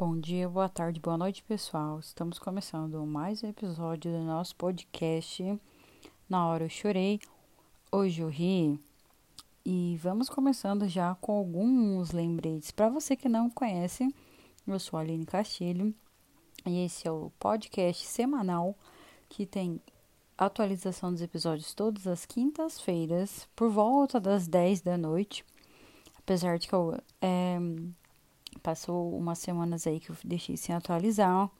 Bom dia, boa tarde, boa noite, pessoal. Estamos começando mais um episódio do nosso podcast. Na hora eu chorei, hoje eu ri. E vamos começando já com alguns lembretes. Para você que não conhece, eu sou a Aline Castilho e esse é o podcast semanal que tem atualização dos episódios todas as quintas-feiras, por volta das 10 da noite. Apesar de que eu. É, Passou umas semanas aí que eu deixei sem atualizar.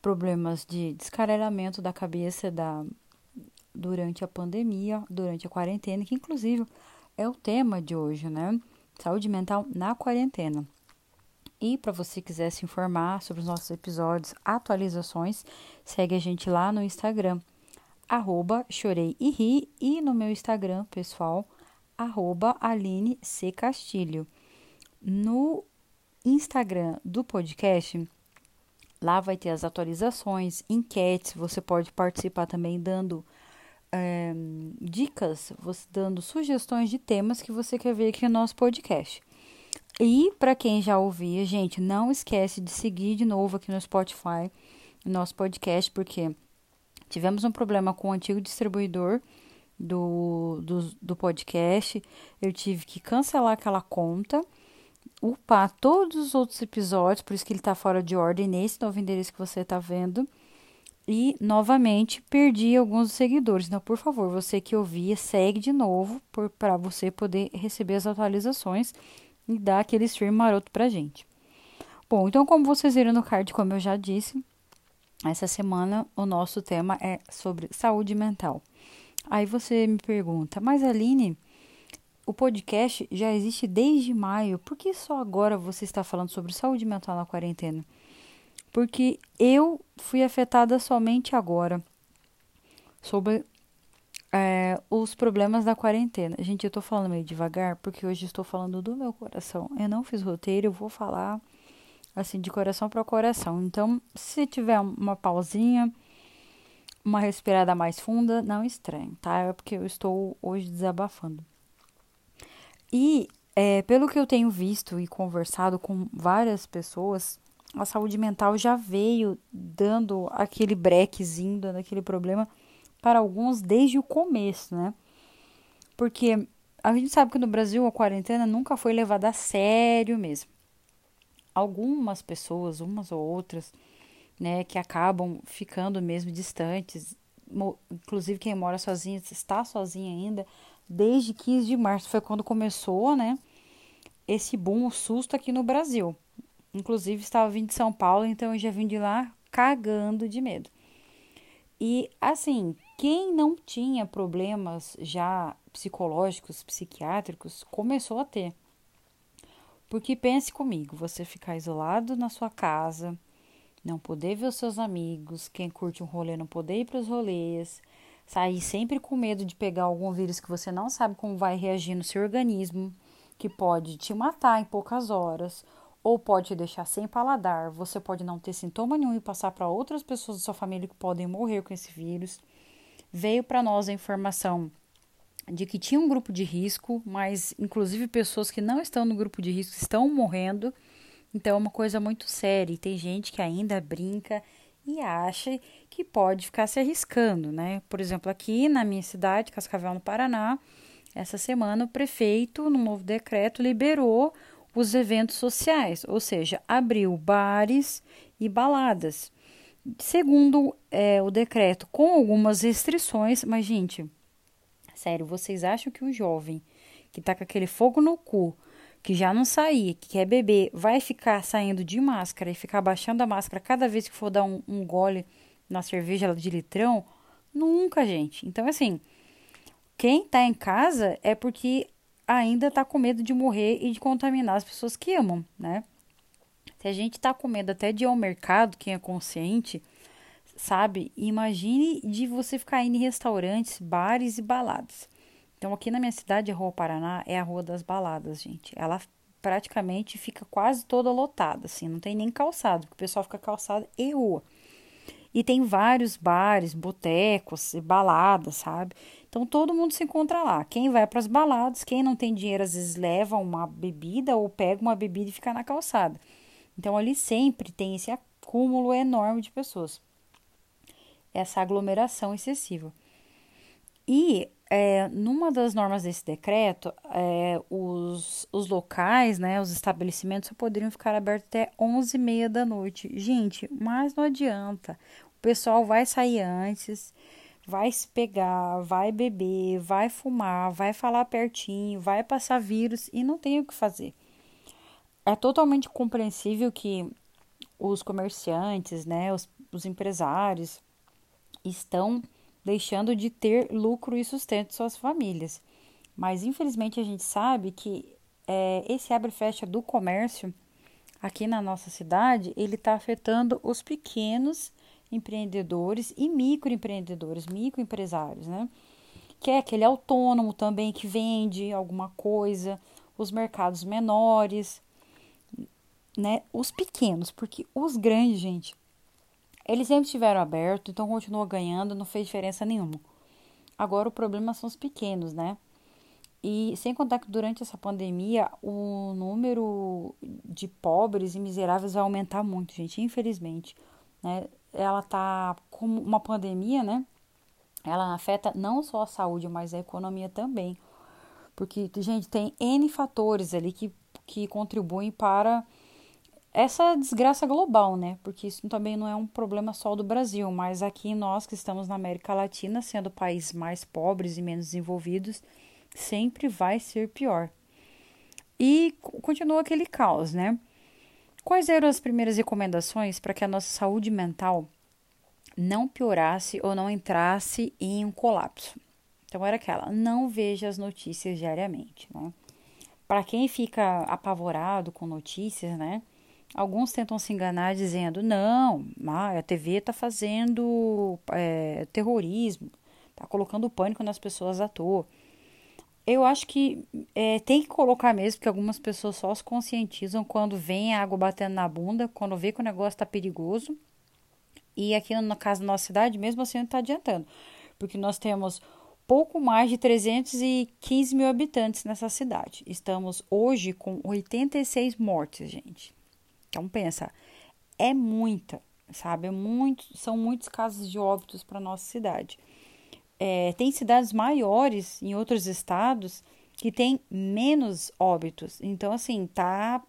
Problemas de descarregamento da cabeça da, durante a pandemia, durante a quarentena, que inclusive é o tema de hoje, né? Saúde mental na quarentena. E para você quiser se informar sobre os nossos episódios, atualizações, segue a gente lá no Instagram, arroba chorei e ri, e no meu Instagram pessoal, arroba Aline C. Castilho. No Instagram do podcast. Lá vai ter as atualizações, enquetes. Você pode participar também dando é, dicas, você dando sugestões de temas que você quer ver aqui no nosso podcast. E para quem já ouvia, gente, não esquece de seguir de novo aqui no Spotify nosso podcast, porque tivemos um problema com o antigo distribuidor do, do, do podcast. Eu tive que cancelar aquela conta upar todos os outros episódios, por isso que ele está fora de ordem nesse novo endereço que você está vendo. E novamente perdi alguns seguidores. Então, por favor, você que ouvia, segue de novo para você poder receber as atualizações e dar aquele stream maroto pra gente. Bom, então, como vocês viram no card, como eu já disse, essa semana o nosso tema é sobre saúde mental. Aí você me pergunta, mas Aline, o podcast já existe desde maio. Por que só agora você está falando sobre saúde mental na quarentena? Porque eu fui afetada somente agora sobre é, os problemas da quarentena. Gente, eu tô falando meio devagar porque hoje estou falando do meu coração. Eu não fiz roteiro, eu vou falar assim de coração para coração. Então, se tiver uma pausinha, uma respirada mais funda, não estranhe, tá? É porque eu estou hoje desabafando. E é, pelo que eu tenho visto e conversado com várias pessoas, a saúde mental já veio dando aquele brequezinho, dando aquele problema para alguns desde o começo, né? Porque a gente sabe que no Brasil a quarentena nunca foi levada a sério mesmo. Algumas pessoas, umas ou outras, né, que acabam ficando mesmo distantes, inclusive quem mora sozinha, está sozinha ainda, desde 15 de março, foi quando começou, né? Esse boom, o susto aqui no Brasil. Inclusive, estava vindo de São Paulo, então eu já vim de lá cagando de medo. E assim, quem não tinha problemas já psicológicos, psiquiátricos, começou a ter. Porque pense comigo, você ficar isolado na sua casa, não poder ver os seus amigos, quem curte um rolê não poder ir para os rolês, sair sempre com medo de pegar algum vírus que você não sabe como vai reagir no seu organismo, que pode te matar em poucas horas, ou pode te deixar sem paladar, você pode não ter sintoma nenhum e passar para outras pessoas da sua família que podem morrer com esse vírus. Veio para nós a informação de que tinha um grupo de risco, mas inclusive pessoas que não estão no grupo de risco estão morrendo. Então é uma coisa muito séria. E tem gente que ainda brinca e acha que pode ficar se arriscando, né? Por exemplo, aqui na minha cidade, Cascavel, no Paraná, essa semana o prefeito, no novo decreto, liberou os eventos sociais, ou seja, abriu bares e baladas. Segundo é, o decreto, com algumas restrições, mas, gente, sério, vocês acham que o jovem que tá com aquele fogo no cu que já não saía, que quer beber, vai ficar saindo de máscara e ficar baixando a máscara cada vez que for dar um, um gole na cerveja de litrão? Nunca, gente. Então, assim, quem tá em casa é porque ainda tá com medo de morrer e de contaminar as pessoas que amam, né? Se a gente tá com medo até de ir ao mercado, quem é consciente, sabe? Imagine de você ficar indo em restaurantes, bares e baladas. Então, aqui na minha cidade, a Rua Paraná é a Rua das Baladas, gente. Ela praticamente fica quase toda lotada, assim, não tem nem calçado, porque o pessoal fica calçado e rua. E tem vários bares, botecos, baladas, sabe? Então todo mundo se encontra lá. Quem vai para as baladas, quem não tem dinheiro às vezes leva uma bebida ou pega uma bebida e fica na calçada. Então ali sempre tem esse acúmulo enorme de pessoas, essa aglomeração excessiva. E é, numa das normas desse decreto, é, os, os locais, né, os estabelecimentos só poderiam ficar abertos até 11h30 da noite. Gente, mas não adianta. O pessoal vai sair antes, vai se pegar, vai beber, vai fumar, vai falar pertinho, vai passar vírus e não tem o que fazer. É totalmente compreensível que os comerciantes, né, os, os empresários estão deixando de ter lucro e sustento suas famílias. Mas infelizmente a gente sabe que é, esse abre fecha do comércio aqui na nossa cidade ele está afetando os pequenos empreendedores e microempreendedores, microempresários, né? Que é aquele autônomo também que vende alguma coisa, os mercados menores, né? Os pequenos, porque os grandes, gente, eles sempre estiveram abertos, então continua ganhando, não fez diferença nenhuma. Agora o problema são os pequenos, né? E sem contar que durante essa pandemia o número de pobres e miseráveis vai aumentar muito, gente, infelizmente. Né? Ela tá como uma pandemia, né? Ela afeta não só a saúde, mas a economia também. Porque, gente, tem N fatores ali que, que contribuem para essa desgraça global, né? Porque isso também não é um problema só do Brasil, mas aqui nós que estamos na América Latina, sendo países mais pobres e menos desenvolvidos, sempre vai ser pior. E continua aquele caos, né? Quais eram as primeiras recomendações para que a nossa saúde mental não piorasse ou não entrasse em um colapso? Então era aquela, não veja as notícias diariamente, né? Para quem fica apavorado com notícias, né? Alguns tentam se enganar dizendo: não, a TV está fazendo é, terrorismo, está colocando pânico nas pessoas à toa. Eu acho que é, tem que colocar mesmo, porque algumas pessoas só se conscientizam quando vem a água batendo na bunda, quando vê que o negócio está perigoso. E aqui no caso da nossa cidade, mesmo assim, não está adiantando, porque nós temos pouco mais de 315 mil habitantes nessa cidade. Estamos hoje com 86 mortes, gente. Então pensa, é muita, sabe? É muito, são muitos casos de óbitos para nossa cidade. É, tem cidades maiores em outros estados que tem menos óbitos. Então, assim, tá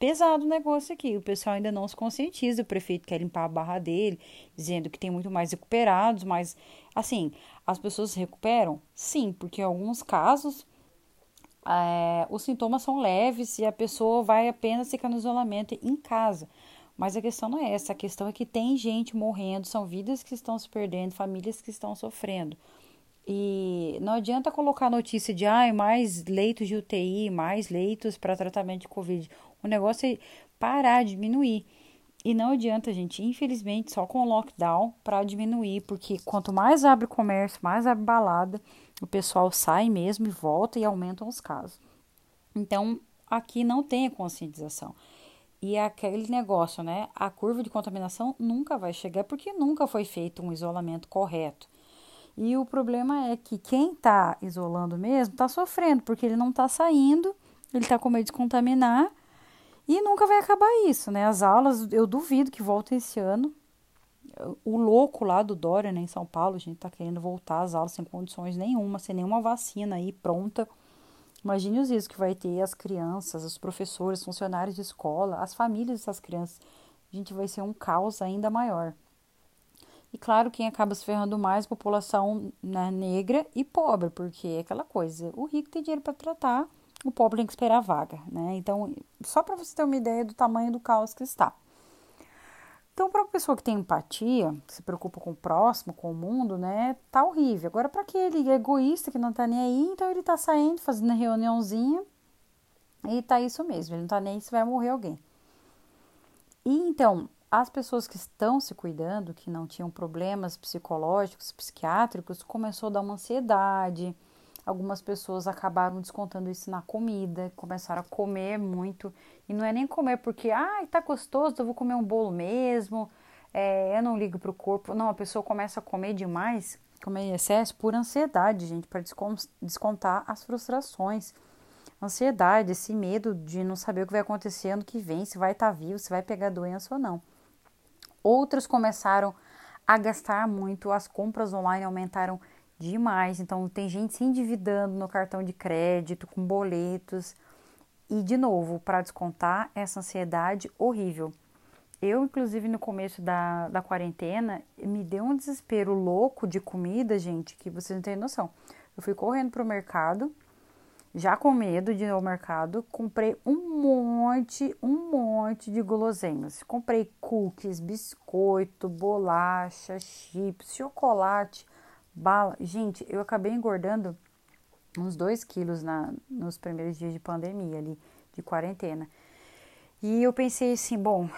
pesado o negócio aqui. O pessoal ainda não se conscientiza. O prefeito quer limpar a barra dele, dizendo que tem muito mais recuperados, mas, assim, as pessoas se recuperam? Sim, porque em alguns casos é, os sintomas são leves e a pessoa vai apenas ficar no isolamento em casa. Mas a questão não é essa, a questão é que tem gente morrendo, são vidas que estão se perdendo, famílias que estão sofrendo. E não adianta colocar notícia de ah, mais leitos de UTI, mais leitos para tratamento de Covid. O negócio é parar, diminuir. E não adianta, gente, infelizmente, só com o lockdown para diminuir, porque quanto mais abre comércio, mais abre balada, o pessoal sai mesmo e volta e aumentam os casos. Então, aqui não tem a conscientização. E é aquele negócio, né? A curva de contaminação nunca vai chegar porque nunca foi feito um isolamento correto. E o problema é que quem está isolando mesmo está sofrendo, porque ele não está saindo, ele está com medo de contaminar e nunca vai acabar isso, né? As aulas, eu duvido que voltem esse ano o louco lá do Dória, né, em São Paulo, a gente tá querendo voltar às aulas sem condições nenhuma, sem nenhuma vacina aí pronta. Imagine os riscos que vai ter as crianças, os professores, funcionários de escola, as famílias dessas crianças. A gente vai ser um caos ainda maior. E claro, quem acaba se ferrando mais é a população né, negra e pobre, porque é aquela coisa, o rico tem dinheiro para tratar, o pobre tem que esperar a vaga, né? Então, só para você ter uma ideia do tamanho do caos que está. Então, para uma pessoa que tem empatia, que se preocupa com o próximo, com o mundo, né, tá horrível. Agora, para aquele egoísta que não tá nem aí, então ele tá saindo, fazendo reuniãozinha e tá isso mesmo, ele não tá nem aí se vai morrer alguém. E então, as pessoas que estão se cuidando, que não tinham problemas psicológicos, psiquiátricos, começou a dar uma ansiedade, Algumas pessoas acabaram descontando isso na comida, começaram a comer muito. E não é nem comer porque, ah, tá gostoso, eu vou comer um bolo mesmo, é, eu não ligo pro corpo. Não, a pessoa começa a comer demais, comer em excesso, por ansiedade, gente, para descontar as frustrações. ansiedade, esse medo de não saber o que vai acontecer ano que vem, se vai estar tá vivo, se vai pegar doença ou não. Outros começaram a gastar muito, as compras online aumentaram demais, então tem gente se endividando no cartão de crédito, com boletos. E de novo, para descontar essa ansiedade horrível. Eu, inclusive, no começo da, da quarentena, me deu um desespero louco de comida, gente, que vocês não têm noção. Eu fui correndo pro mercado, já com medo de ir ao mercado, comprei um monte, um monte de guloseimas. Comprei cookies, biscoito, bolacha, chips, chocolate, bala. Gente, eu acabei engordando uns 2 quilos na, nos primeiros dias de pandemia ali, de quarentena. E eu pensei assim, bom,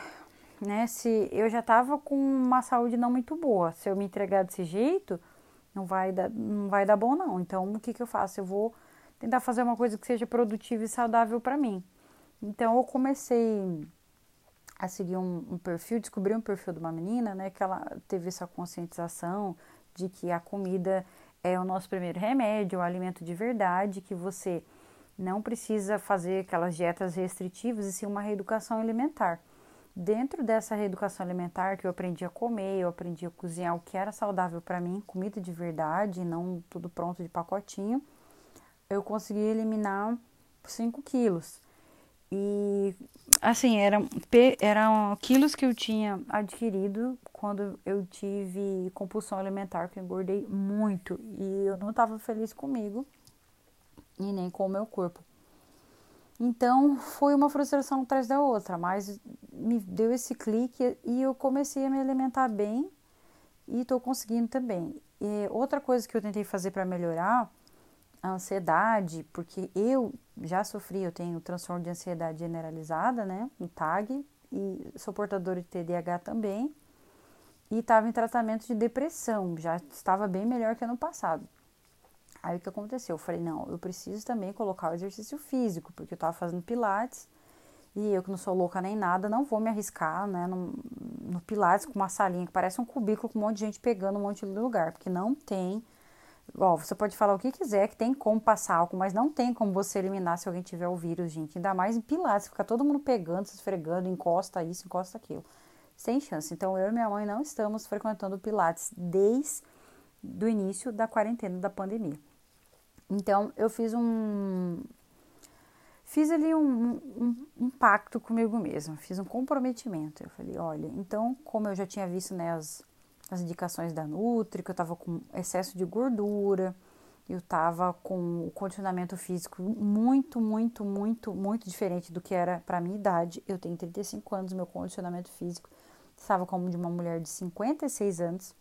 né, se eu já tava com uma saúde não muito boa, se eu me entregar desse jeito, não vai dar, não vai dar bom não. Então, o que que eu faço? Eu vou tentar fazer uma coisa que seja produtiva e saudável para mim. Então eu comecei a seguir um, um, perfil, descobri um perfil de uma menina, né, que ela teve essa conscientização de que a comida é o nosso primeiro remédio, o alimento de verdade, que você não precisa fazer aquelas dietas restritivas e sim uma reeducação alimentar. Dentro dessa reeducação alimentar que eu aprendi a comer, eu aprendi a cozinhar o que era saudável para mim, comida de verdade, não tudo pronto de pacotinho eu consegui eliminar 5 quilos. E assim, eram, eram quilos que eu tinha adquirido quando eu tive compulsão alimentar, que eu engordei muito. E eu não estava feliz comigo e nem com o meu corpo. Então foi uma frustração atrás da outra, mas me deu esse clique e eu comecei a me alimentar bem e estou conseguindo também. E outra coisa que eu tentei fazer para melhorar a ansiedade, porque eu já sofri, eu tenho transtorno de ansiedade generalizada, né, o TAG, e sou portadora de TDAH também, e estava em tratamento de depressão, já estava bem melhor que ano passado. Aí o que aconteceu? Eu falei, não, eu preciso também colocar o exercício físico, porque eu estava fazendo pilates, e eu que não sou louca nem nada, não vou me arriscar, né, no, no pilates com uma salinha que parece um cubículo com um monte de gente pegando um monte de lugar, porque não tem Ó, você pode falar o que quiser, que tem como passar álcool, mas não tem como você eliminar se alguém tiver o vírus, gente. Ainda mais em pilates, fica todo mundo pegando, se esfregando, encosta isso, encosta aquilo. Sem chance. Então, eu e minha mãe não estamos frequentando pilates desde o início da quarentena, da pandemia. Então, eu fiz um... Fiz ali um, um, um pacto comigo mesma, fiz um comprometimento. Eu falei, olha, então, como eu já tinha visto, né, as as indicações da Nutri, que eu estava com excesso de gordura, eu estava com o condicionamento físico muito, muito, muito, muito diferente do que era para minha idade. Eu tenho 35 anos, meu condicionamento físico estava como de uma mulher de 56 anos.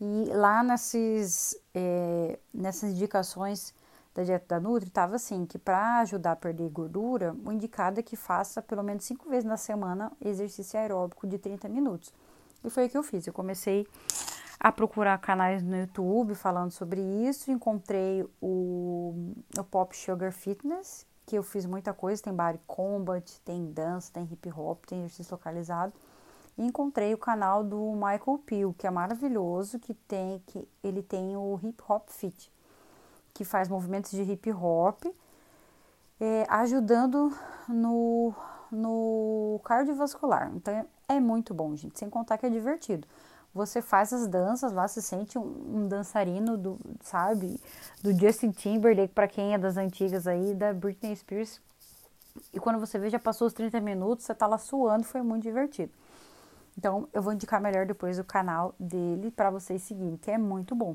E lá nesses, é, nessas indicações da dieta da Nutri, estava assim, que para ajudar a perder gordura, o indicado é que faça pelo menos 5 vezes na semana exercício aeróbico de 30 minutos. E foi o que eu fiz. Eu comecei a procurar canais no YouTube falando sobre isso. Encontrei o, o Pop Sugar Fitness, que eu fiz muita coisa. Tem body combat, tem dança, tem hip hop, tem exercício localizado. E encontrei o canal do Michael Peel, que é maravilhoso, que tem que ele tem o Hip Hop Fit, que faz movimentos de hip hop, é, ajudando no, no cardiovascular. Então é muito bom, gente. Sem contar que é divertido. Você faz as danças lá, se sente um, um dançarino do, sabe, do Justin Timberlake, para quem é das antigas aí, da Britney Spears. E quando você vê, já passou os 30 minutos, você tá lá suando, foi muito divertido. Então, eu vou indicar melhor depois o canal dele para vocês seguirem, que é muito bom.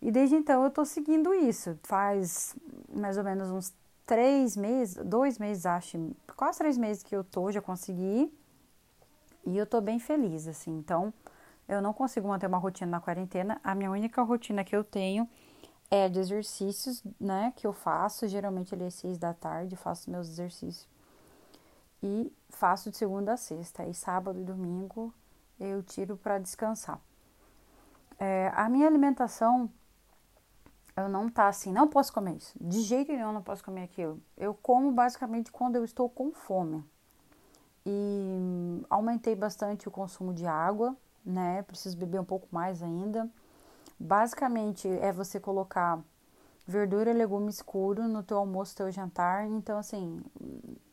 E desde então eu tô seguindo isso. Faz mais ou menos uns três meses, dois meses, acho, quase três meses que eu tô, já consegui. E eu tô bem feliz, assim. Então, eu não consigo manter uma rotina na quarentena. A minha única rotina que eu tenho é de exercícios, né? Que eu faço. Geralmente ele é seis da tarde, faço meus exercícios. E faço de segunda a sexta. E sábado e domingo eu tiro para descansar. É, a minha alimentação, eu não tá assim, não posso comer isso. De jeito nenhum não posso comer aquilo. Eu como basicamente quando eu estou com fome e aumentei bastante o consumo de água, né? Preciso beber um pouco mais ainda. Basicamente é você colocar verdura e legume escuro no teu almoço, teu jantar. Então, assim,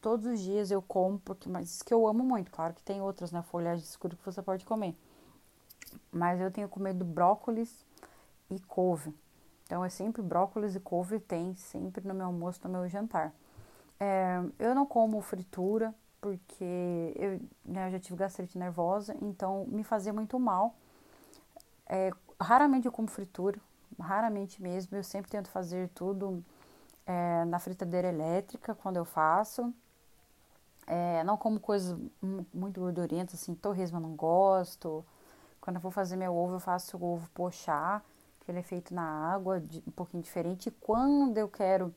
todos os dias eu como, porque, mas isso que eu amo muito. Claro que tem outras, né? Folhagem escura que você pode comer. Mas eu tenho comido brócolis e couve. Então, é sempre brócolis e couve tem sempre no meu almoço, no meu jantar. É, eu não como fritura, porque eu, né, eu já tive gastrite nervosa, então me fazia muito mal. É, raramente eu como fritura, raramente mesmo. Eu sempre tento fazer tudo é, na fritadeira elétrica quando eu faço. É, não como coisas muito gordurentas, assim, torresmo eu não gosto. Quando eu vou fazer meu ovo, eu faço o ovo pochá, que ele é feito na água, de, um pouquinho diferente. E quando eu quero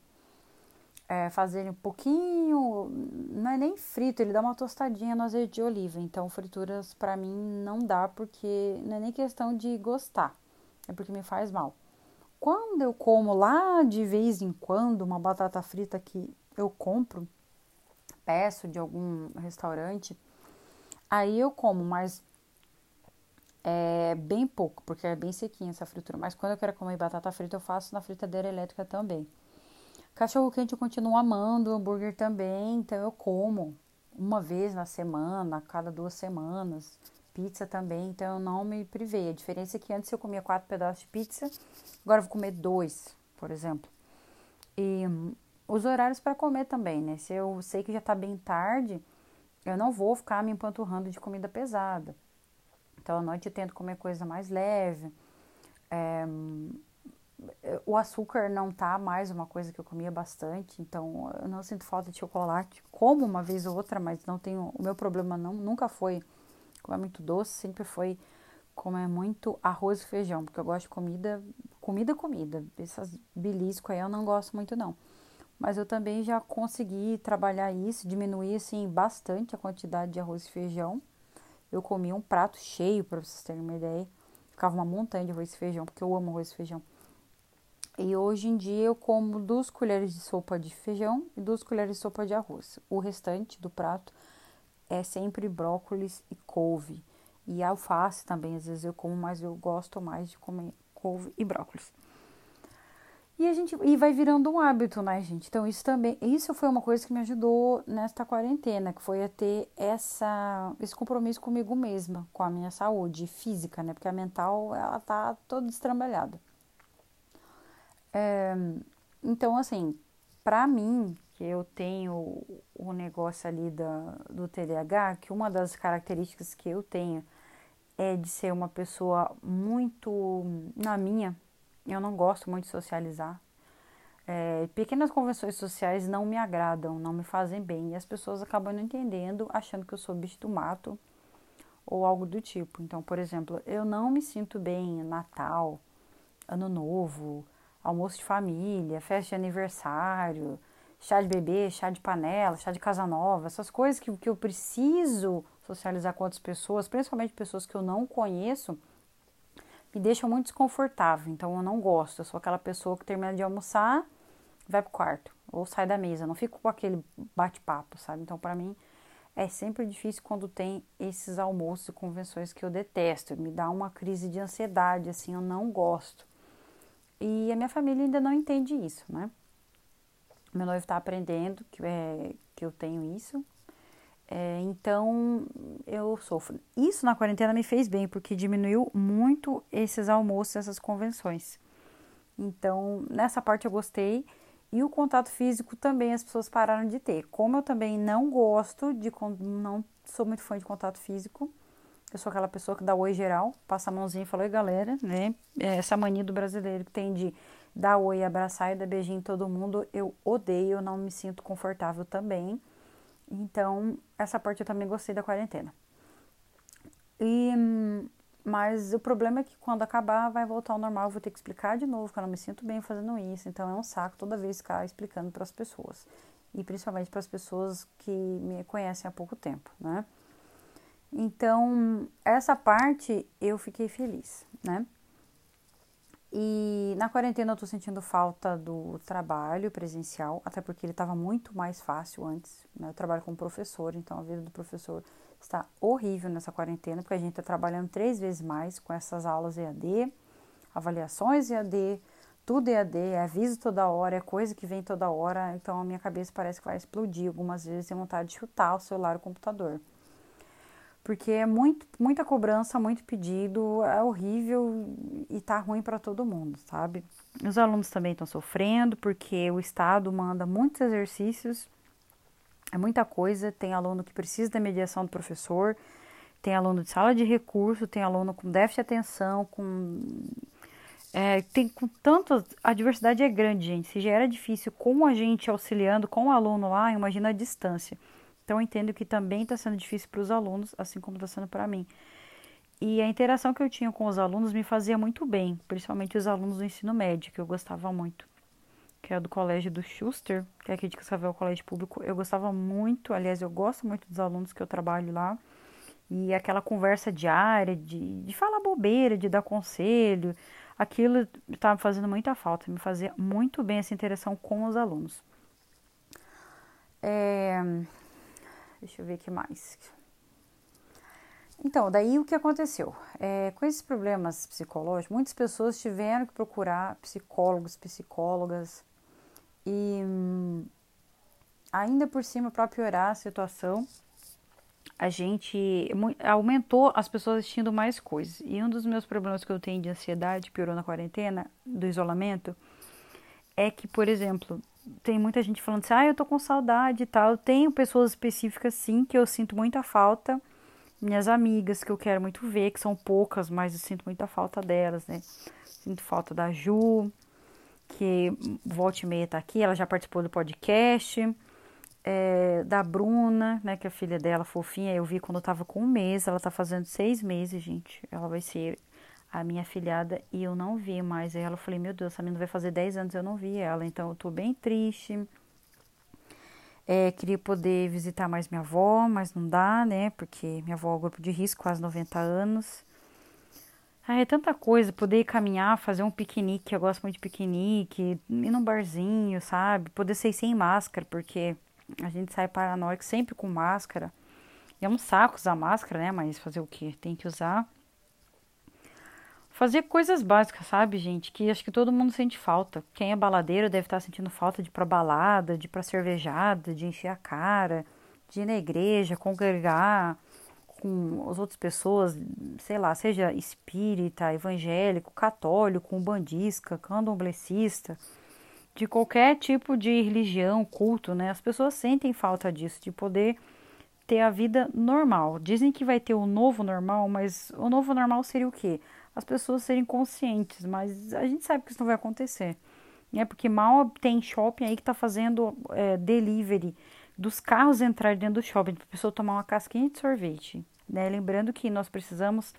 é, fazer um pouquinho, não é nem frito, ele dá uma tostadinha no azeite de oliva. Então, frituras para mim não dá, porque não é nem questão de gostar, é porque me faz mal. Quando eu como lá de vez em quando uma batata frita que eu compro, peço de algum restaurante, aí eu como, mas é bem pouco, porque é bem sequinha essa fritura. Mas quando eu quero comer batata frita, eu faço na fritadeira elétrica também. Cachorro quente eu continuo amando, hambúrguer também, então eu como uma vez na semana, a cada duas semanas pizza também, então eu não me privei. A diferença é que antes eu comia quatro pedaços de pizza, agora eu vou comer dois, por exemplo. E hum, os horários para comer também, né? Se eu sei que já tá bem tarde, eu não vou ficar me empanturrando de comida pesada. Então à noite eu tento comer coisa mais leve. É, o açúcar não tá mais uma coisa que eu comia bastante, então eu não sinto falta de chocolate. Como uma vez ou outra, mas não tenho. O meu problema não, nunca foi comer muito doce, sempre foi comer muito arroz e feijão, porque eu gosto de comida, comida, comida. Essas belisco aí eu não gosto muito não. Mas eu também já consegui trabalhar isso, diminuir assim bastante a quantidade de arroz e feijão. Eu comia um prato cheio, para vocês terem uma ideia. Ficava uma montanha de arroz e feijão, porque eu amo arroz e feijão. E hoje em dia eu como duas colheres de sopa de feijão e duas colheres de sopa de arroz. O restante do prato é sempre brócolis e couve. E alface também, às vezes eu como, mas eu gosto mais de comer couve e brócolis. E a gente e vai virando um hábito, né, gente? Então isso também, isso foi uma coisa que me ajudou nesta quarentena, que foi a ter essa esse compromisso comigo mesma, com a minha saúde física, né? Porque a mental ela tá toda estrambelhada. É, então assim, para mim, que eu tenho o negócio ali da, do TDAH, que uma das características que eu tenho é de ser uma pessoa muito na minha, eu não gosto muito de socializar. É, pequenas convenções sociais não me agradam, não me fazem bem, e as pessoas acabam não entendendo, achando que eu sou bicho do mato ou algo do tipo. Então, por exemplo, eu não me sinto bem Natal, Ano Novo, almoço de família, festa de aniversário, chá de bebê, chá de panela, chá de casa nova, essas coisas que, que eu preciso socializar com outras pessoas, principalmente pessoas que eu não conheço, me deixam muito desconfortável. Então eu não gosto. Eu sou aquela pessoa que termina de almoçar, vai pro quarto ou sai da mesa. Não fico com aquele bate-papo, sabe? Então para mim é sempre difícil quando tem esses almoços e convenções que eu detesto. Me dá uma crise de ansiedade, assim, eu não gosto. E a minha família ainda não entende isso, né? Meu noivo está aprendendo que, é, que eu tenho isso. É, então eu sofro. Isso na quarentena me fez bem, porque diminuiu muito esses almoços, essas convenções. Então, nessa parte eu gostei. E o contato físico também as pessoas pararam de ter. Como eu também não gosto de. Não sou muito fã de contato físico. Eu sou aquela pessoa que dá oi geral, passa a mãozinha e fala oi galera, né? É essa mania do brasileiro que tem de dar oi, abraçar e dar beijinho em todo mundo, eu odeio, eu não me sinto confortável também. Então, essa parte eu também gostei da quarentena. E, mas o problema é que quando acabar vai voltar ao normal, eu vou ter que explicar de novo, que eu não me sinto bem fazendo isso. Então é um saco toda vez ficar explicando para as pessoas. E principalmente para as pessoas que me conhecem há pouco tempo, né? Então, essa parte eu fiquei feliz, né? E na quarentena eu tô sentindo falta do trabalho presencial, até porque ele estava muito mais fácil antes. Né? Eu trabalho como professor, então a vida do professor está horrível nessa quarentena, porque a gente está trabalhando três vezes mais com essas aulas EAD, avaliações EAD, tudo EAD, é aviso toda hora, é coisa que vem toda hora, então a minha cabeça parece que vai explodir. Algumas vezes tem vontade de chutar o celular o computador. Porque é muito, muita cobrança, muito pedido, é horrível e tá ruim para todo mundo, sabe? Os alunos também estão sofrendo porque o Estado manda muitos exercícios, é muita coisa. Tem aluno que precisa da mediação do professor, tem aluno de sala de recurso, tem aluno com déficit de atenção, com é, tem com tanto. A diversidade é grande, gente. Se já era difícil com a gente auxiliando com o aluno lá, imagina a distância. Então, eu entendo que também está sendo difícil para os alunos, assim como está sendo para mim. E a interação que eu tinha com os alunos me fazia muito bem, principalmente os alunos do ensino médio, que eu gostava muito, que é do colégio do Schuster, que é aqui de Cascavel, colégio público. Eu gostava muito, aliás, eu gosto muito dos alunos que eu trabalho lá. E aquela conversa diária, de, de falar bobeira, de dar conselho, aquilo estava fazendo muita falta, me fazia muito bem essa interação com os alunos. É, deixa eu ver o que mais. Então, daí o que aconteceu? É, com esses problemas psicológicos, muitas pessoas tiveram que procurar psicólogos, psicólogas, e hum, ainda por cima, para piorar a situação, a gente aumentou as pessoas assistindo mais coisas. E um dos meus problemas que eu tenho de ansiedade, piorou na quarentena, do isolamento, é que, por exemplo, tem muita gente falando assim, ah, eu tô com saudade e tal. Eu tenho pessoas específicas, sim, que eu sinto muita falta. Minhas amigas, que eu quero muito ver, que são poucas, mas eu sinto muita falta delas, né? Sinto falta da Ju, que volte e meia tá aqui, ela já participou do podcast é, da Bruna, né, que é a filha dela, fofinha, eu vi quando eu tava com um mês, ela tá fazendo seis meses, gente, ela vai ser a minha filhada e eu não vi mais ela, eu falei, meu Deus, essa menina vai fazer dez anos, eu não vi ela, então eu tô bem triste, é, queria poder visitar mais minha avó, mas não dá, né, porque minha avó é grupo de risco, quase 90 anos, ah, é tanta coisa, poder caminhar, fazer um piquenique, eu gosto muito de piquenique, ir num barzinho, sabe? Poder ser sem máscara, porque a gente sai paranoico sempre com máscara. E é um saco usar máscara, né? Mas fazer o que? Tem que usar. Fazer coisas básicas, sabe, gente? Que acho que todo mundo sente falta. Quem é baladeiro deve estar sentindo falta de ir pra balada, de ir pra cervejada, de encher a cara, de ir na igreja, congregar com as outras pessoas, sei lá, seja espírita, evangélico, católico, umbandista, candomblessista de qualquer tipo de religião, culto, né? As pessoas sentem falta disso, de poder ter a vida normal. Dizem que vai ter o novo normal, mas o novo normal seria o quê? As pessoas serem conscientes, mas a gente sabe que isso não vai acontecer. Né? Porque mal tem shopping aí que tá fazendo é, delivery dos carros entrarem dentro do shopping, para a pessoa tomar uma casquinha de sorvete. Né? Lembrando que nós precisamos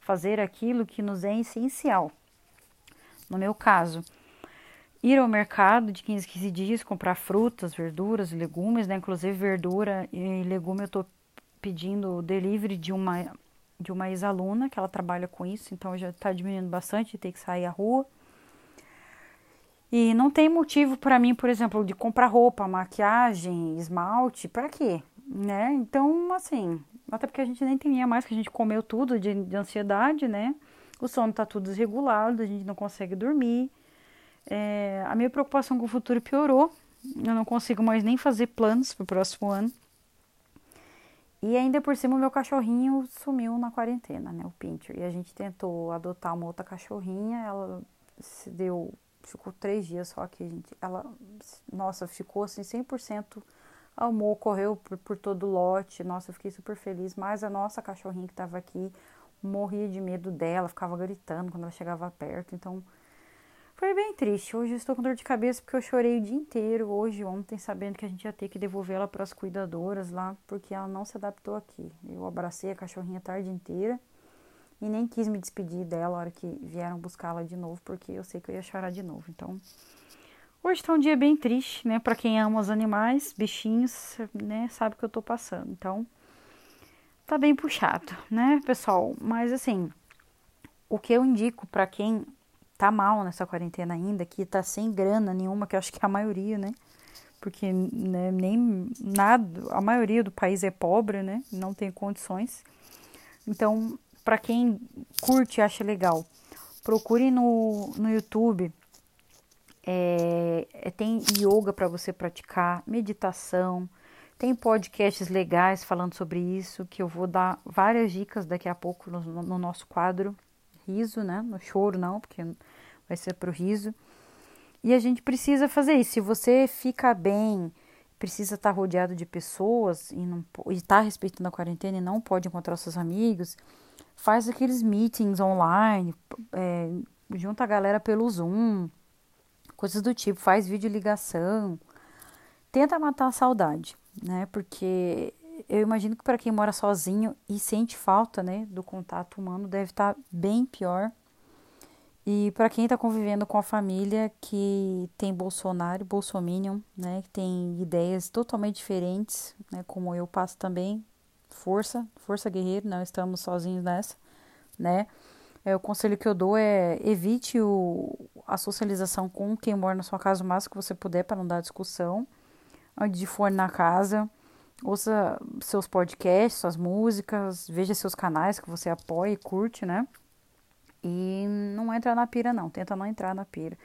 fazer aquilo que nos é essencial. No meu caso, ir ao mercado de 15 15 dias, comprar frutas, verduras, legumes, né? Inclusive verdura e legume eu tô pedindo delivery de uma de uma ex-aluna que ela trabalha com isso, então já está diminuindo bastante, ter que sair à rua. E não tem motivo para mim, por exemplo, de comprar roupa, maquiagem, esmalte, para quê? Né? Então, assim, até porque a gente nem tinha mais que a gente comeu tudo de, de ansiedade, né? O sono tá tudo desregulado, a gente não consegue dormir. É, a minha preocupação com o futuro piorou. Eu não consigo mais nem fazer planos para o próximo ano. E ainda por cima, o meu cachorrinho sumiu na quarentena, né? O Pincher. E a gente tentou adotar uma outra cachorrinha. Ela se deu. Ficou três dias só que a gente. Ela. Nossa, ficou assim 100% amor, correu por, por todo o lote. Nossa, eu fiquei super feliz. Mas a nossa cachorrinha que estava aqui morria de medo dela, ficava gritando quando ela chegava perto. Então foi bem triste. Hoje estou com dor de cabeça porque eu chorei o dia inteiro, hoje, ontem, sabendo que a gente ia ter que devolver ela para as cuidadoras lá, porque ela não se adaptou aqui. Eu abracei a cachorrinha a tarde inteira e nem quis me despedir dela na hora que vieram buscá-la de novo, porque eu sei que eu ia chorar de novo. Então, hoje está um dia bem triste, né? Para quem ama os animais, bichinhos, né? Sabe o que eu tô passando. Então, tá bem puxado, né, pessoal? Mas assim, o que eu indico para quem tá mal nessa quarentena ainda, que tá sem grana nenhuma, que eu acho que é a maioria, né? Porque né, nem nada, a maioria do país é pobre, né? Não tem condições. Então, para quem curte e acha legal, procure no, no YouTube É, é tem yoga para você praticar, meditação, tem podcasts legais falando sobre isso, que eu vou dar várias dicas daqui a pouco no, no nosso quadro riso, né? No choro não, porque vai ser pro riso. E a gente precisa fazer isso. Se você fica bem, precisa estar rodeado de pessoas e está respeitando a quarentena e não pode encontrar seus amigos, faz aqueles meetings online, é, junta a galera pelo Zoom, coisas do tipo, faz videoligação. Tenta matar a saudade, né? Porque eu imagino que para quem mora sozinho e sente falta, né, do contato humano, deve estar tá bem pior. E para quem está convivendo com a família que tem Bolsonaro, Bolsominion, né, que tem ideias totalmente diferentes, né, como eu passo também, força, força guerreiro, não estamos sozinhos nessa, né. É, o conselho que eu dou é evite o, a socialização com quem mora na sua casa o máximo que você puder para não dar discussão. Antes de for na casa, ouça seus podcasts, suas músicas, veja seus canais que você apoia e curte, né? E não entra na pira não, tenta não entrar na pira.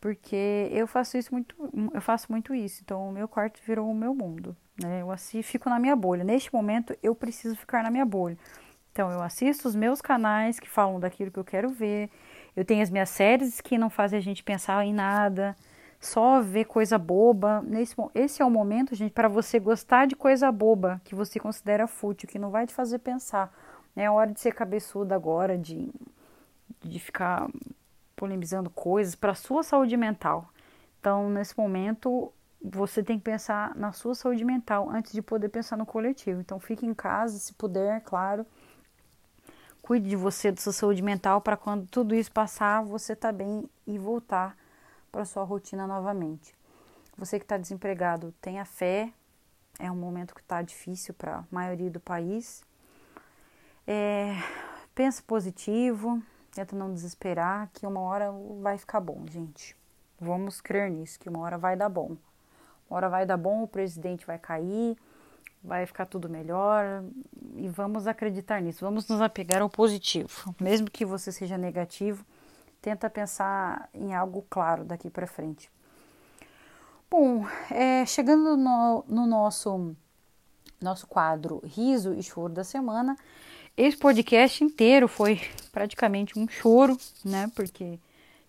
Porque eu faço isso muito, eu faço muito isso. Então o meu quarto virou o meu mundo, né? Eu assim fico na minha bolha. Neste momento eu preciso ficar na minha bolha. Então eu assisto os meus canais que falam daquilo que eu quero ver. Eu tenho as minhas séries que não fazem a gente pensar em nada, só ver coisa boba. Nesse, esse é o momento, gente, para você gostar de coisa boba que você considera fútil, que não vai te fazer pensar. É hora de ser cabeçuda agora, de de ficar polemizando coisas para a sua saúde mental. Então, nesse momento, você tem que pensar na sua saúde mental antes de poder pensar no coletivo. Então, fique em casa, se puder, claro. Cuide de você, da sua saúde mental, para quando tudo isso passar, você tá bem e voltar para sua rotina novamente. Você que está desempregado, tenha fé. É um momento que está difícil para a maioria do país. É, pense positivo, Tenta não desesperar, que uma hora vai ficar bom, gente. Vamos crer nisso, que uma hora vai dar bom. Uma hora vai dar bom, o presidente vai cair, vai ficar tudo melhor e vamos acreditar nisso. Vamos nos apegar ao positivo. Mesmo que você seja negativo, tenta pensar em algo claro daqui para frente. Bom, é, chegando no, no nosso nosso quadro Riso e Choro da Semana, esse podcast inteiro foi praticamente um choro, né? Porque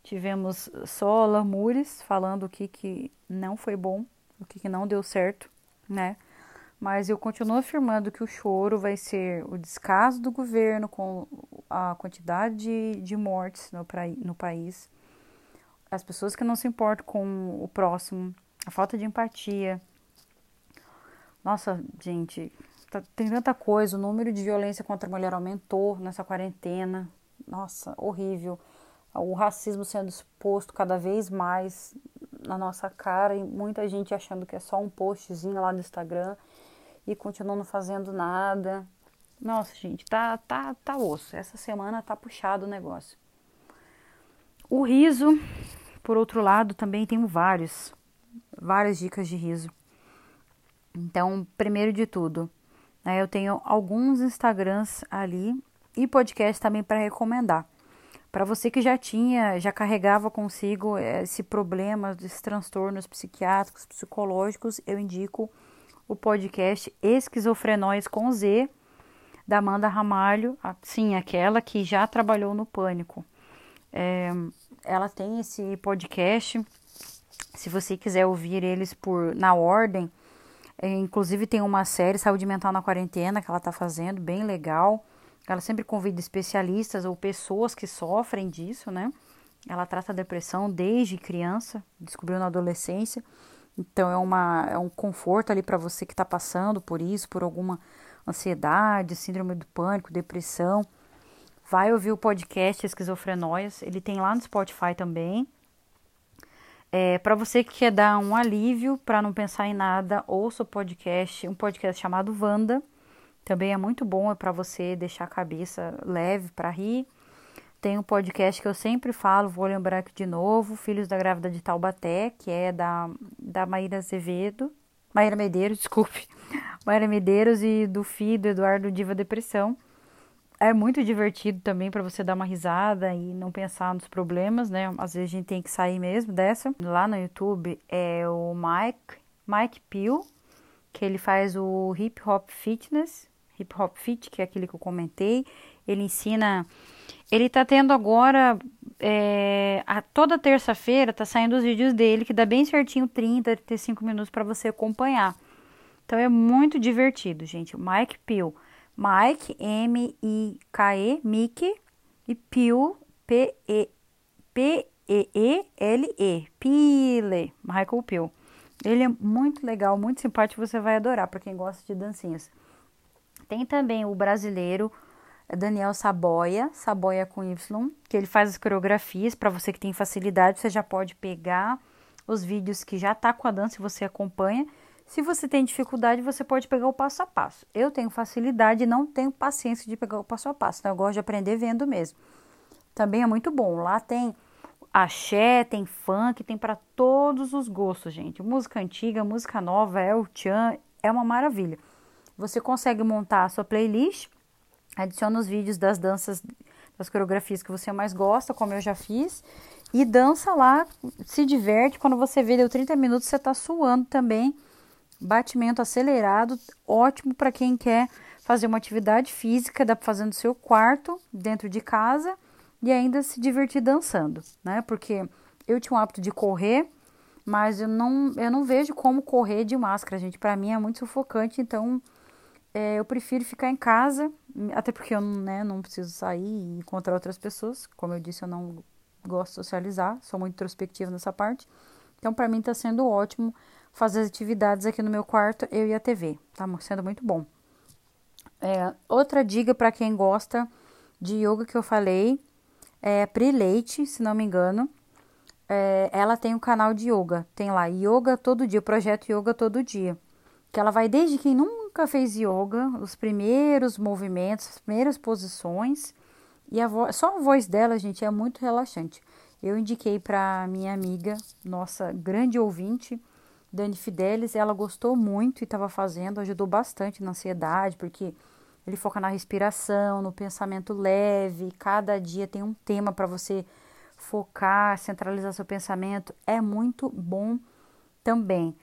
tivemos só lamúres falando o que, que não foi bom, o que, que não deu certo, né? Mas eu continuo afirmando que o choro vai ser o descaso do governo com a quantidade de, mortes no, no país, as pessoas que não se importam com o próximo, a falta de empatia. Nossa, gente, Tá, tem tanta coisa, o número de violência contra a mulher aumentou nessa quarentena. Nossa, horrível. O racismo sendo exposto cada vez mais na nossa cara e muita gente achando que é só um postzinho lá no Instagram e continuando fazendo nada. Nossa, gente, tá, tá, tá osso. Essa semana tá puxado o negócio. O riso, por outro lado, também tem vários, várias dicas de riso. Então, primeiro de tudo? Eu tenho alguns Instagrams ali e podcast também para recomendar. Para você que já tinha, já carregava consigo esse problema, esses transtornos psiquiátricos, psicológicos, eu indico o podcast Esquizofrenóis com Z, da Amanda Ramalho, sim, aquela que já trabalhou no Pânico. É, ela tem esse podcast, se você quiser ouvir eles por na ordem, inclusive tem uma série Saúde Mental na Quarentena que ela está fazendo, bem legal. Ela sempre convida especialistas ou pessoas que sofrem disso, né? Ela trata a depressão desde criança, descobriu na adolescência. Então é, uma, é um conforto ali para você que está passando por isso, por alguma ansiedade, síndrome do pânico, depressão. Vai ouvir o podcast Esquizofrenóias, ele tem lá no Spotify também. É, para você que quer dar um alívio para não pensar em nada, ouça o podcast, um podcast chamado Vanda. Também é muito bom, é para você deixar a cabeça leve para rir. Tem um podcast que eu sempre falo, vou lembrar aqui de novo, Filhos da Grávida de Taubaté, que é da, da Maíra Azevedo, Maíra Medeiros, desculpe, Maíra Medeiros e do filho do Eduardo Diva Depressão. É muito divertido também para você dar uma risada e não pensar nos problemas, né? Às vezes a gente tem que sair mesmo dessa. Lá no YouTube é o Mike, Mike Peel, que ele faz o Hip Hop Fitness, Hip Hop Fit, que é aquele que eu comentei. Ele ensina. Ele tá tendo agora. É, a, toda terça-feira tá saindo os vídeos dele, que dá bem certinho 30, 35 minutos para você acompanhar. Então é muito divertido, gente. Mike Peel. Mike, M-I-K-E, Mickey, e P-E, P-E-E-L-E, Pile, Michael Peel. Ele é muito legal, muito simpático, você vai adorar para quem gosta de dancinhas. Tem também o brasileiro Daniel Saboia, Saboia com Y, que ele faz as coreografias para você que tem facilidade, você já pode pegar os vídeos que já tá com a dança e você acompanha se você tem dificuldade, você pode pegar o passo a passo. Eu tenho facilidade e não tenho paciência de pegar o passo a passo, então eu gosto de aprender vendo mesmo. Também é muito bom. Lá tem axé, tem funk, tem para todos os gostos, gente. Música antiga, música nova, é o tchan, é uma maravilha. Você consegue montar a sua playlist, adiciona os vídeos das danças, das coreografias que você mais gosta, como eu já fiz, e dança lá, se diverte. Quando você vê, deu 30 minutos, você tá suando também batimento acelerado, ótimo para quem quer fazer uma atividade física, dá para fazer no seu quarto, dentro de casa e ainda se divertir dançando, né? Porque eu tinha o hábito de correr, mas eu não, eu não vejo como correr de máscara, gente. Para mim é muito sufocante, então é, eu prefiro ficar em casa, até porque eu né, não preciso sair e encontrar outras pessoas. Como eu disse, eu não gosto de socializar, sou muito introspectiva nessa parte. Então, para mim, está sendo ótimo fazer atividades aqui no meu quarto, eu e a TV. Tá sendo muito bom. É, outra dica para quem gosta de yoga que eu falei é Pri Leite, se não me engano. É, ela tem um canal de yoga. Tem lá Yoga Todo Dia, Projeto Yoga Todo Dia. Que ela vai desde quem nunca fez yoga, os primeiros movimentos, as primeiras posições. E a só a voz dela, gente, é muito relaxante. Eu indiquei para minha amiga, nossa grande ouvinte, Dani Fidelis, ela gostou muito e estava fazendo, ajudou bastante na ansiedade, porque ele foca na respiração, no pensamento leve, cada dia tem um tema para você focar, centralizar seu pensamento, é muito bom também.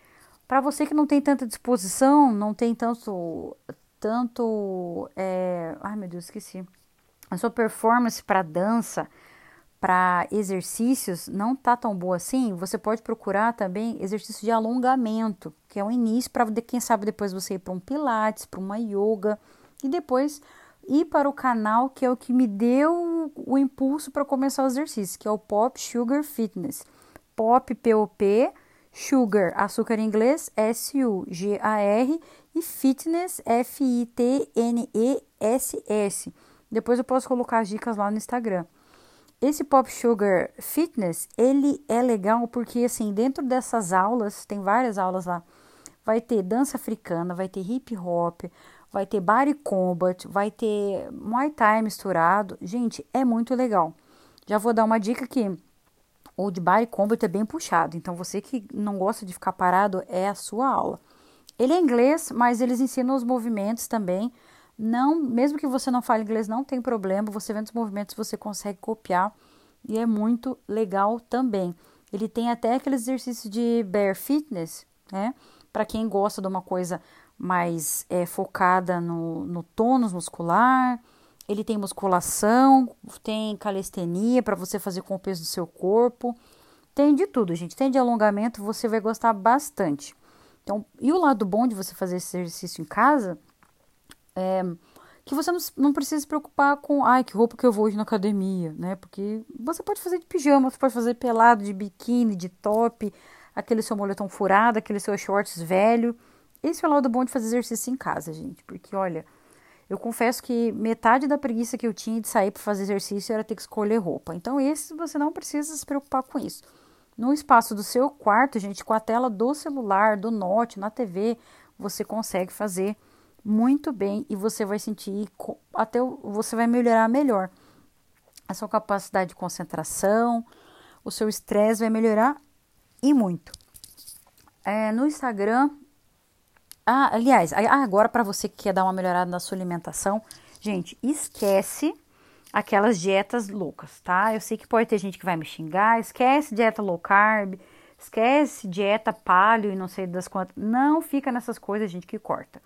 Para você que não tem tanta disposição, não tem tanto, tanto, é... ai meu Deus, esqueci, a sua performance para dança, para exercícios não tá tão boa assim, você pode procurar também exercício de alongamento, que é o início para quem sabe depois você ir para um pilates, para uma yoga e depois ir para o canal que é o que me deu o impulso para começar o exercício, que é o Pop Sugar Fitness. Pop P O P Sugar, açúcar em inglês, S U G A R e Fitness F I T N E S S. Depois eu posso colocar as dicas lá no Instagram. Esse Pop Sugar Fitness, ele é legal porque, assim, dentro dessas aulas, tem várias aulas lá, vai ter dança africana, vai ter hip hop, vai ter body combat, vai ter Muay Thai misturado. Gente, é muito legal. Já vou dar uma dica aqui. O de body combat é bem puxado, então você que não gosta de ficar parado, é a sua aula. Ele é inglês, mas eles ensinam os movimentos também não, mesmo que você não fale inglês, não tem problema, você vendo os movimentos você consegue copiar e é muito legal também. Ele tem até aquele exercício de bear fitness, né? Para quem gosta de uma coisa mais é, focada no, no tônus muscular. Ele tem musculação, tem calistenia para você fazer com o peso do seu corpo. Tem de tudo, gente. Tem de alongamento, você vai gostar bastante. Então, e o lado bom de você fazer esse exercício em casa é, que você não, não precisa se preocupar com, ai, que roupa que eu vou hoje na academia, né? Porque você pode fazer de pijama, você pode fazer pelado, de biquíni, de top, aquele seu moletom furado, aquele seu shorts velho. Esse é o lado bom de fazer exercício em casa, gente. Porque, olha, eu confesso que metade da preguiça que eu tinha de sair para fazer exercício era ter que escolher roupa. Então, esse você não precisa se preocupar com isso. No espaço do seu quarto, gente, com a tela do celular, do note, na TV, você consegue fazer muito bem e você vai sentir até você vai melhorar melhor a sua capacidade de concentração, o seu estresse vai melhorar e muito. É, no Instagram, Ah, aliás, agora para você que quer dar uma melhorada na sua alimentação, gente, esquece aquelas dietas loucas, tá? Eu sei que pode ter gente que vai me xingar, esquece dieta low carb, esquece dieta paleo e não sei das quantas. Não fica nessas coisas, gente, que corta.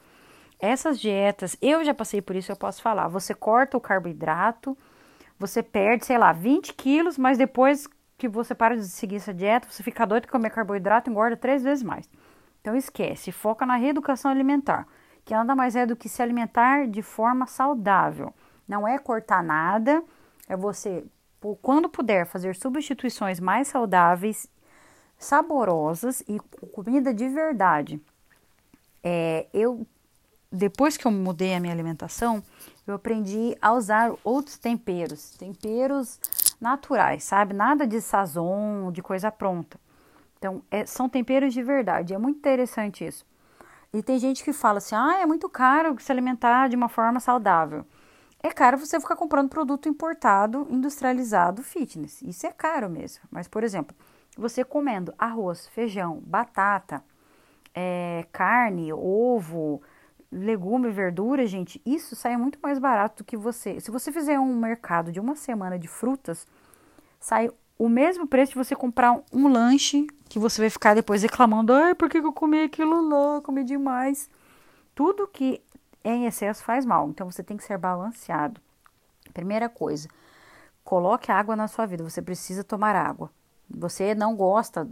Essas dietas, eu já passei por isso, eu posso falar. Você corta o carboidrato, você perde, sei lá, 20 quilos, mas depois que você para de seguir essa dieta, você fica doido de comer carboidrato e engorda três vezes mais. Então esquece, foca na reeducação alimentar, que nada mais é do que se alimentar de forma saudável. Não é cortar nada, é você, quando puder, fazer substituições mais saudáveis, saborosas e comida de verdade. É, eu, depois que eu mudei a minha alimentação, eu aprendi a usar outros temperos, temperos naturais, sabe? Nada de sazon, de coisa pronta. Então, é, são temperos de verdade. É muito interessante isso. E tem gente que fala assim: ah, é muito caro se alimentar de uma forma saudável. É caro você ficar comprando produto importado, industrializado, fitness. Isso é caro mesmo. Mas, por exemplo, você comendo arroz, feijão, batata, é, carne, ovo, legume, verdura, gente, isso sai muito mais barato do que você. Se você fizer um mercado de uma semana de frutas, sai o mesmo preço de você comprar um lanche que você vai ficar depois reclamando, ai, por que eu comi aquilo lá, comi demais. Tudo que é em excesso faz mal, então você tem que ser balanceado. Primeira coisa, coloque água na sua vida, você precisa tomar água. Você não gosta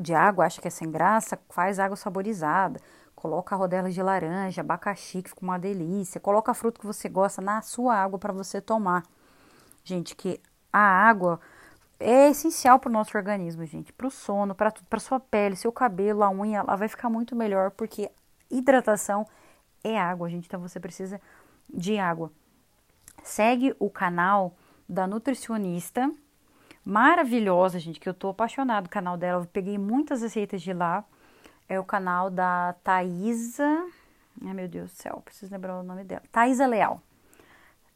de água, acha que é sem graça, faz água saborizada. Coloca rodelas de laranja, abacaxi, que fica uma delícia. Coloca a fruta que você gosta na sua água para você tomar. Gente, que a água é essencial para o nosso organismo, gente, para o sono, para tudo, para sua pele, seu cabelo, a unha, ela vai ficar muito melhor porque hidratação é água, gente. Então você precisa de água. Segue o canal da nutricionista maravilhosa, gente, que eu tô apaixonado do canal dela. Eu peguei muitas receitas de lá. É o canal da Thaisa. Ai, meu Deus do céu, preciso lembrar o nome dela. Thaisa Leal.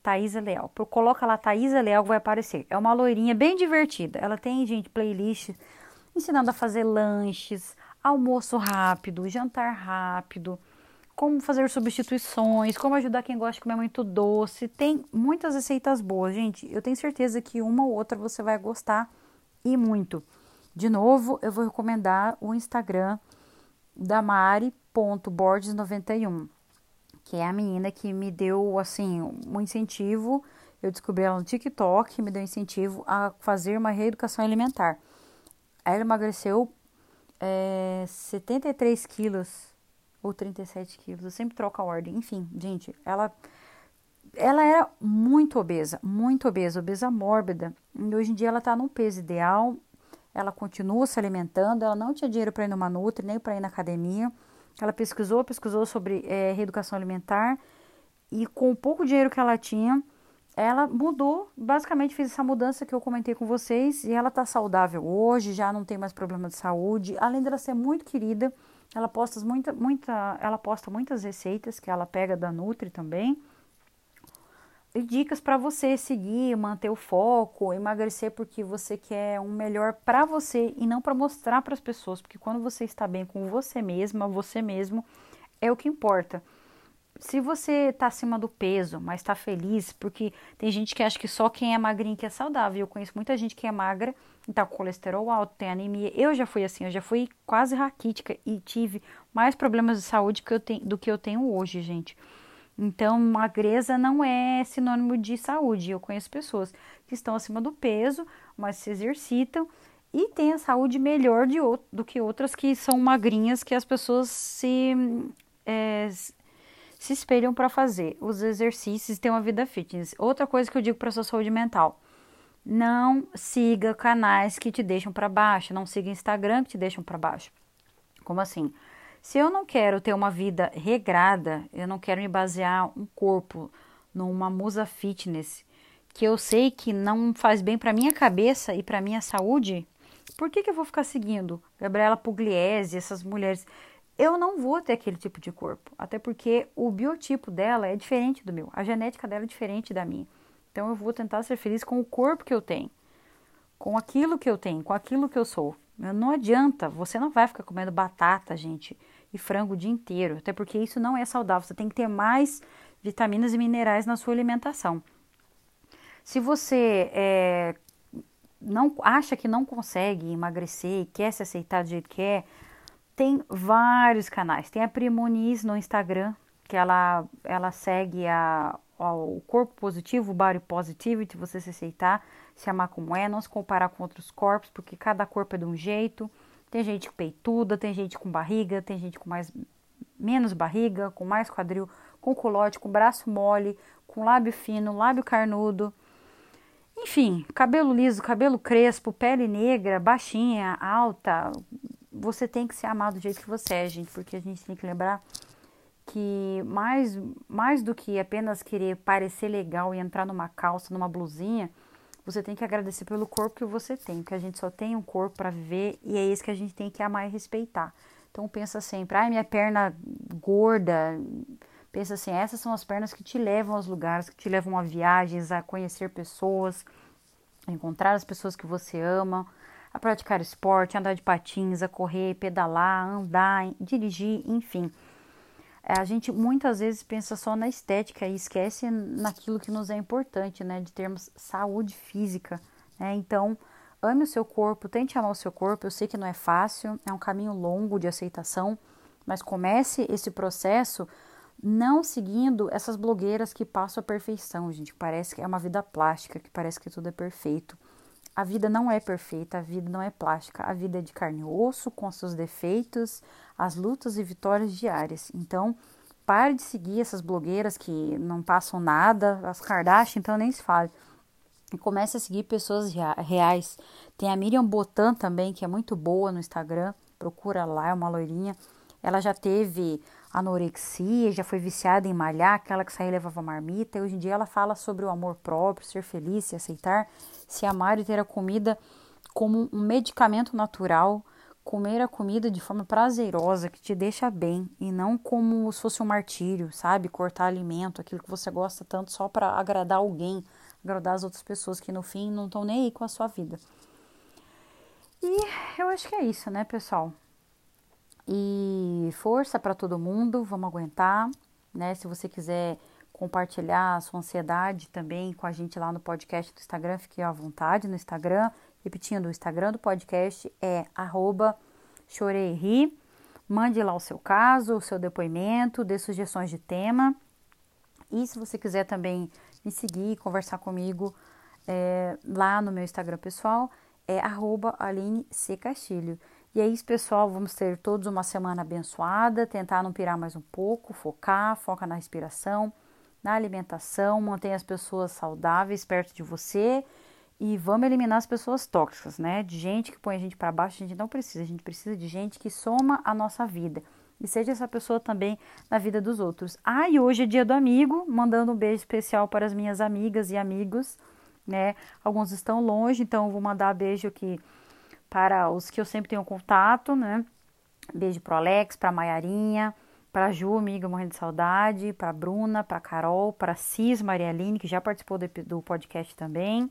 Thaisa Leal. Coloca lá Thaisa Leal vai aparecer. É uma loirinha bem divertida. Ela tem, gente, playlist ensinando a fazer lanches, almoço rápido, jantar rápido, como fazer substituições, como ajudar quem gosta de comer muito doce. Tem muitas receitas boas, gente. Eu tenho certeza que uma ou outra você vai gostar e muito. De novo, eu vou recomendar o Instagram da Mari.bordes91 que é a menina que me deu, assim, um incentivo. Eu descobri ela no TikTok, me deu incentivo a fazer uma reeducação alimentar. Ela emagreceu é, 73 quilos ou 37 quilos, eu sempre troco a ordem. Enfim, gente, ela, ela era muito obesa, muito obesa, obesa mórbida. E hoje em dia ela tá no peso ideal, ela continua se alimentando, ela não tinha dinheiro para ir numa Nutri, nem para ir na academia. Ela pesquisou, pesquisou sobre é, reeducação alimentar e com o pouco dinheiro que ela tinha, ela mudou, basicamente fez essa mudança que eu comentei com vocês e ela tá saudável hoje, já não tem mais problema de saúde. Além dela ser muito querida, ela posta muita, muita, ela posta muitas receitas que ela pega da Nutri também dicas para você seguir, manter o foco, emagrecer porque você quer um melhor para você e não para mostrar para as pessoas, porque quando você está bem com você mesma, você mesmo é o que importa. Se você está acima do peso, mas está feliz, porque tem gente que acha que só quem é magrinho que é saudável. Eu conheço muita gente que é magra e tá com colesterol alto, tem anemia. Eu já fui assim, eu já fui quase raquítica e tive mais problemas de saúde que tenho, do que eu tenho hoje, gente. Então, magreza não é sinônimo de saúde. Eu conheço pessoas que estão acima do peso, mas se exercitam e têm a saúde melhor de, do que outras que são magrinhas, que as pessoas se, é, se espelham para fazer os exercícios e ter uma vida fitness. Outra coisa que eu digo para sua saúde mental: não siga canais que te deixam para baixo, não siga Instagram que te deixam para baixo. Como assim? Se eu não quero ter uma vida regrada, eu não quero me basear um corpo numa musa fitness que eu sei que não faz bem para minha cabeça e para minha saúde, por que, que eu vou ficar seguindo Gabriela Pugliese, essas mulheres? Eu não vou ter aquele tipo de corpo, até porque o biotipo dela é diferente do meu, a genética dela é diferente da minha. Então eu vou tentar ser feliz com o corpo que eu tenho, com aquilo que eu tenho, com aquilo que eu sou. Não adianta, você não vai ficar comendo batata, gente, e frango o dia inteiro, até porque isso não é saudável. Você tem que ter mais vitaminas e minerais na sua alimentação. Se você é, não acha que não consegue emagrecer e quer se aceitar do jeito que é, tem vários canais. Tem a Primonis no Instagram, que ela, ela segue a, o corpo positivo, o body positivity, você se aceitar, se amar como é, não se comparar com outros corpos, porque cada corpo é de um jeito. Tem gente peituda, tem gente com barriga, tem gente com mais menos barriga, com mais quadril, com culote, com braço mole, com lábio fino, lábio carnudo. Enfim, cabelo liso, cabelo crespo, pele negra, baixinha, alta. Você tem que se amar do jeito que você é, gente, porque a gente tem que lembrar que mais, mais do que apenas querer parecer legal e entrar numa calça, numa blusinha, você tem que agradecer pelo corpo que você tem, porque a gente só tem um corpo para viver e é esse que a gente tem que amar e respeitar. Então pensa sempre, ai, minha perna gorda. Pensa assim, essas são as pernas que te levam aos lugares, que te levam a viagens, a conhecer pessoas, a encontrar as pessoas que você ama, a praticar esporte, andar de patins, a correr, pedalar, andar, dirigir, enfim. É, a gente muitas vezes pensa só na estética e esquece naquilo que nos é importante, né? De termos saúde física, né? Então, ame o seu corpo, tente amar o seu corpo. Eu sei que não é fácil, é um caminho longo de aceitação, mas comece esse processo não seguindo essas blogueiras que passam a perfeição, gente. Parece que é uma vida plástica, que parece que tudo é perfeito. A vida não é perfeita, a vida não é plástica, a vida é de carne e osso, com seus defeitos, as lutas e vitórias diárias. Então, pare de seguir essas blogueiras que não passam nada, as Kardashian, então nem se fale. E comece a seguir pessoas reais. Tem a Miriam Botan também, que é muito boa no Instagram. Procura lá, é uma loirinha. Ela já teve anorexia, já foi viciada em malhar, aquela que saía levava marmita. E hoje em dia ela fala sobre o amor próprio, ser feliz, se aceitar, se amar e ter a comida como um medicamento natural, comer a comida de forma prazerosa, que te deixa bem, e não como se fosse um martírio, sabe? Cortar alimento, aquilo que você gosta tanto só para agradar alguém, agradar as outras pessoas que no fim não estão nem aí com a sua vida. E eu acho que é isso, né, pessoal? E força para todo mundo, vamos aguentar, né? Se você quiser compartilhar a sua ansiedade também com a gente lá no podcast do Instagram, fique à vontade no Instagram. Repetindo, o Instagram do podcast é choreiri. Mande lá o seu caso, o seu depoimento, dê sugestões de tema. E se você quiser também me seguir, conversar comigo é, lá no meu Instagram pessoal, é arroba Aline C. Castilho. E é isso, pessoal. Vamos ter todos uma semana abençoada. Tentar não pirar mais um pouco, focar, foca na respiração, na alimentação, mantenha as pessoas saudáveis perto de você e vamos eliminar as pessoas tóxicas, né? De gente que põe a gente para baixo, a gente não precisa. A gente precisa de gente que soma a nossa vida e seja essa pessoa também na vida dos outros. Ah, e hoje é dia do amigo, mandando um beijo especial para as minhas amigas e amigos, né? Alguns estão longe, então vou mandar beijo aqui para os que eu sempre tenho contato, né? Beijo pro Alex, pra Maiarinha, pra Ju, amiga morrendo de saudade, pra Bruna, pra Carol, pra Cis Marialine, que já participou do, do podcast também,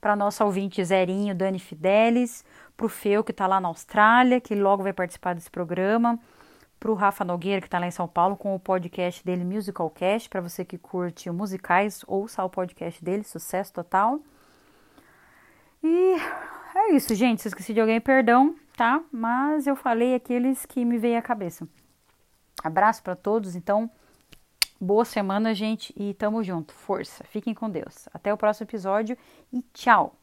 pra nossa ouvinte Zerinho, Dani Fidelis, pro Feu, que tá lá na Austrália, que logo vai participar desse programa, pro Rafa Nogueira, que tá lá em São Paulo, com o podcast dele, Musicalcast, para você que curte musicais, ouça o podcast dele, sucesso total. E é isso, gente. Se eu esqueci de alguém, perdão, tá? Mas eu falei aqueles que me veio à cabeça. Abraço para todos, então. Boa semana, gente, e tamo junto. Força. Fiquem com Deus. Até o próximo episódio e tchau.